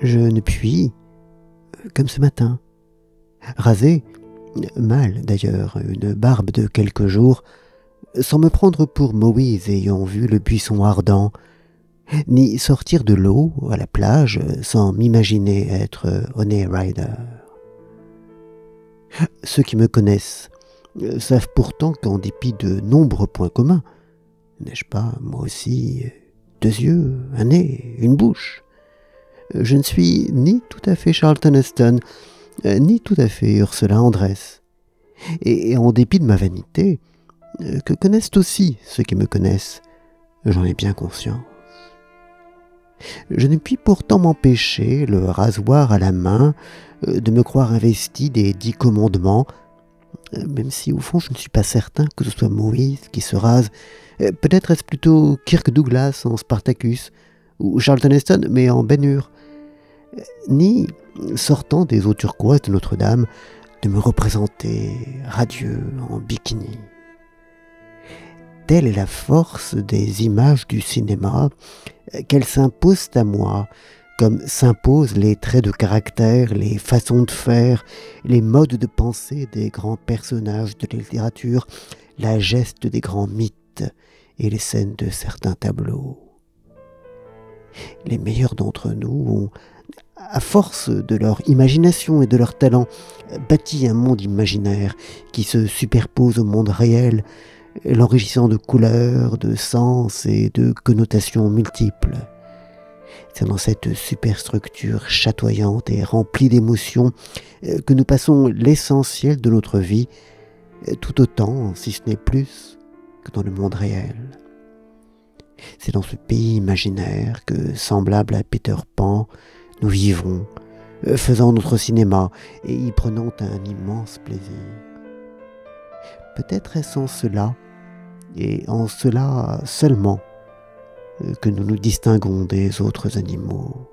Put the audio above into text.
Je ne puis, comme ce matin, raser, mal d'ailleurs, une barbe de quelques jours, sans me prendre pour Moïse ayant vu le buisson ardent, ni sortir de l'eau à la plage sans m'imaginer être Honey Rider. Ceux qui me connaissent savent pourtant qu'en dépit de nombreux points communs, n'ai-je pas, moi aussi, deux yeux, un nez, une bouche? Je ne suis ni tout à fait Charlton Heston, ni tout à fait Ursula Andress. Et en dépit de ma vanité, que connaissent aussi ceux qui me connaissent, j'en ai bien conscience. Je ne puis pourtant m'empêcher, le rasoir à la main, euh, de me croire investi des dix commandements, euh, même si au fond je ne suis pas certain que ce soit Moïse qui se rase. Euh, peut-être est-ce plutôt Kirk Douglas en Spartacus, ou Charlton Heston mais en Ben ni, sortant des eaux turquoises de Notre-Dame, de me représenter radieux en bikini telle est la force des images du cinéma qu'elles s'imposent à moi, comme s'imposent les traits de caractère, les façons de faire, les modes de pensée des grands personnages de la littérature, la geste des grands mythes et les scènes de certains tableaux. Les meilleurs d'entre nous ont, à force de leur imagination et de leur talent, bâti un monde imaginaire qui se superpose au monde réel, l'enrichissant de couleurs, de sens et de connotations multiples. C'est dans cette superstructure chatoyante et remplie d'émotions euh, que nous passons l'essentiel de notre vie, euh, tout autant, si ce n'est plus, que dans le monde réel. C'est dans ce pays imaginaire que, semblable à Peter Pan, nous vivons, euh, faisant notre cinéma et y prenant un immense plaisir. Peut-être est-ce en cela et en cela seulement euh, que nous nous distinguons des autres animaux.